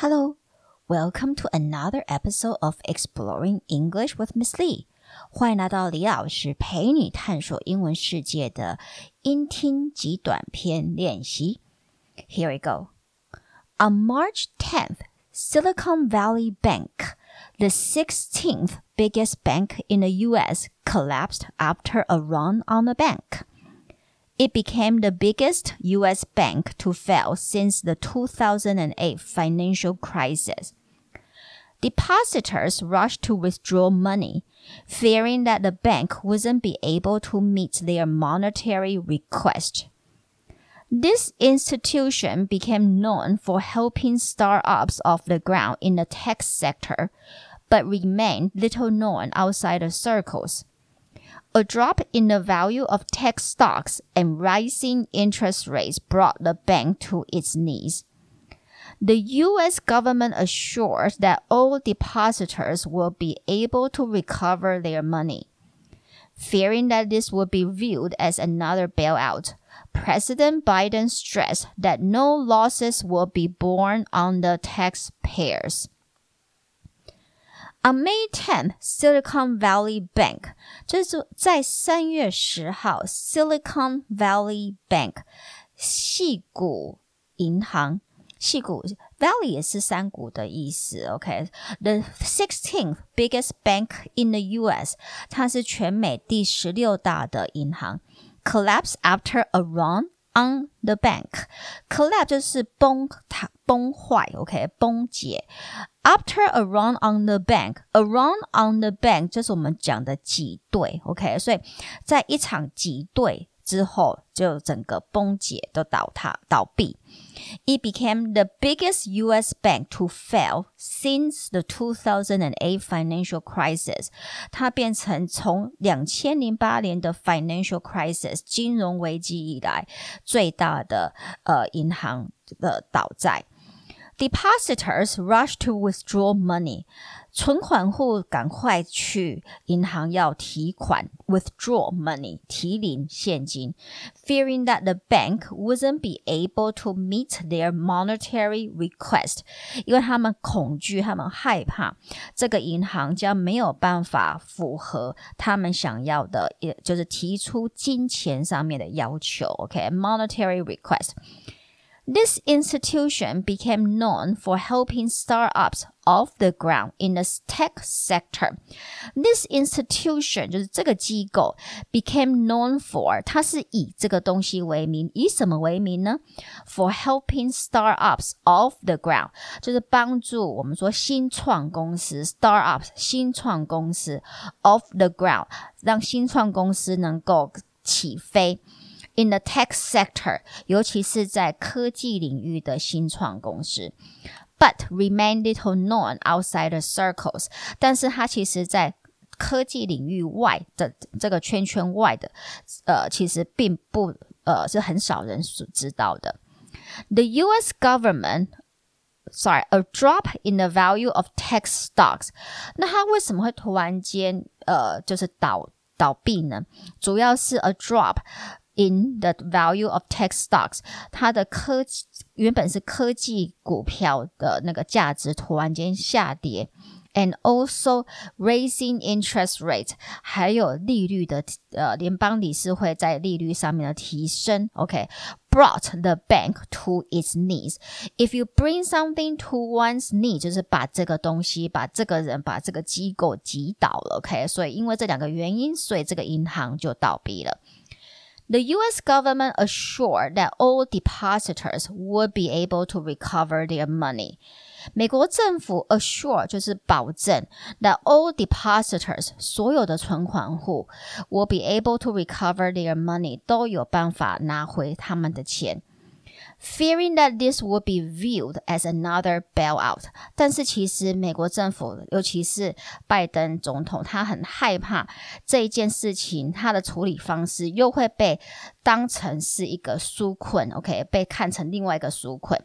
Hello, welcome to another episode of Exploring English with Miss Lee. 欢迎来到李老师陪你探索英文世界的音听及短篇练习。Here we go. On March 10th, Silicon Valley Bank, the 16th biggest bank in the US, collapsed after a run on the bank. It became the biggest U.S. bank to fail since the 2008 financial crisis. Depositors rushed to withdraw money, fearing that the bank wouldn't be able to meet their monetary request. This institution became known for helping startups off the ground in the tech sector, but remained little known outside the circles. A drop in the value of tech stocks and rising interest rates brought the bank to its knees. The US government assured that all depositors will be able to recover their money. Fearing that this would be viewed as another bailout, President Biden stressed that no losses will be borne on the taxpayers. On May 10th, Silicon Valley Bank，这是在三月十号，Silicon Valley Bank，矽谷银行，矽谷 Valley 也是山谷的意思。OK，the sixteenth biggest bank in the U.S.，它是全美第十六大的银行。Collapse after a run on the bank。collapse 就是崩塌、崩坏，OK，崩解。After a run on the bank，a run on the bank 就是我们讲的挤兑，OK，所以在一场挤兑 之后，就整个崩解都倒塌倒闭。It became the biggest U.S. bank to fail since the 2008 financial crisis。它变成从两千零八年的 financial crisis 金融危机以来最大的呃银行的倒债。Depositors rush to withdraw money，存款户赶快去银行要提款，withdraw money 提领现金，fearing that the bank wouldn't be able to meet their monetary request，因为他们恐惧，他们害怕这个银行将没有办法符合他们想要的，也就是提出金钱上面的要求。OK，monetary request。 This institution became known for helping startups off the ground in the tech sector. This institution 就是这个机构 became known for 它是以这个东西为名，以什么为名呢？For helping startups off the ground 就是帮助我们说新创公司 startups 新创公司 off the ground 让新创公司能够起飞。 in the tech sector，尤其是在科技领域的新创公司。But remain little known outside the circles，但是它其实在科技领域外的这个圈圈外的，呃，其实并不呃是很少人所知道的。The U.S. government sorry, a drop in the value of tech stocks。那它为什么会突然间呃就是倒倒闭呢？主要是 a drop in the value of tech stocks，它的科技原本是科技股票的那个价值突然间下跌。And also raising interest rate，还有利率的呃联邦理事会在利率上面的提升。OK，brought the bank to its knees. If you bring something to one's knee，就是把这个东西、把这个人、把这个机构击倒了。OK，所以因为这两个原因，所以这个银行就倒闭了。 the US government assured that all depositors would be able to recover their money. 美国政府 assure 就是保证，that all depositors 所有的存款户 will be able to recover their money 都有办法拿回他们的钱。 Fearing that this would be viewed as another bailout。但是其实美国政府，尤其是拜登总统，他很害怕这一件事情，他的处理方式又会被当成是一个纾困，OK，被看成另外一个纾困。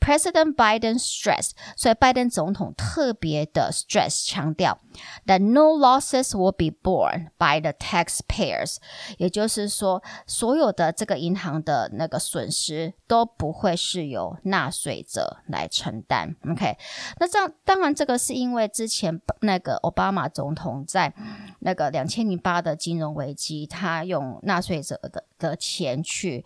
President Biden stressed，所以拜登总统特别的 stress 强调，that no losses will be borne by the taxpayers，也就是说，所有的这个银行的那个损失都不会是由纳税者来承担。OK，那这样当然这个是因为之前那个奥巴马总统在那个两千零八的金融危机，他用纳税者的的钱去。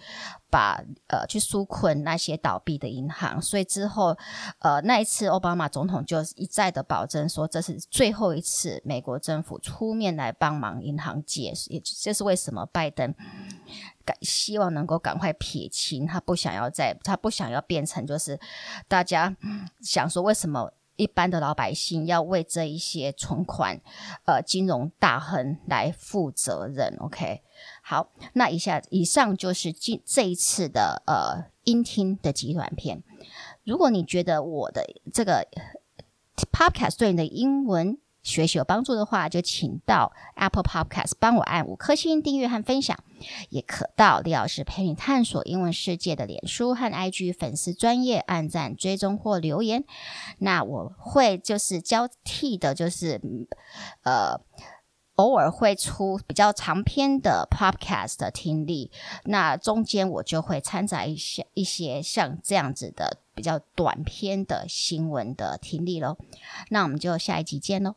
把呃去纾困那些倒闭的银行，所以之后呃那一次奥巴马总统就一再的保证说这是最后一次美国政府出面来帮忙银行借，也这是为什么拜登赶希望能够赶快撇清，他不想要再他不想要变成就是大家想说为什么。一般的老百姓要为这一些存款，呃，金融大亨来负责任。OK，好，那以下以上就是今这一次的呃音听的极短片。如果你觉得我的这个 Podcast 对你的英文，学习有帮助的话，就请到 Apple Podcast 帮我按五颗星订阅和分享，也可到李老师陪你探索英文世界的脸书和 IG 粉丝专业按赞追踪或留言。那我会就是交替的，就是呃。偶尔会出比较长篇的 podcast 的听力，那中间我就会掺杂一些一些像这样子的比较短篇的新闻的听力喽。那我们就下一集见喽。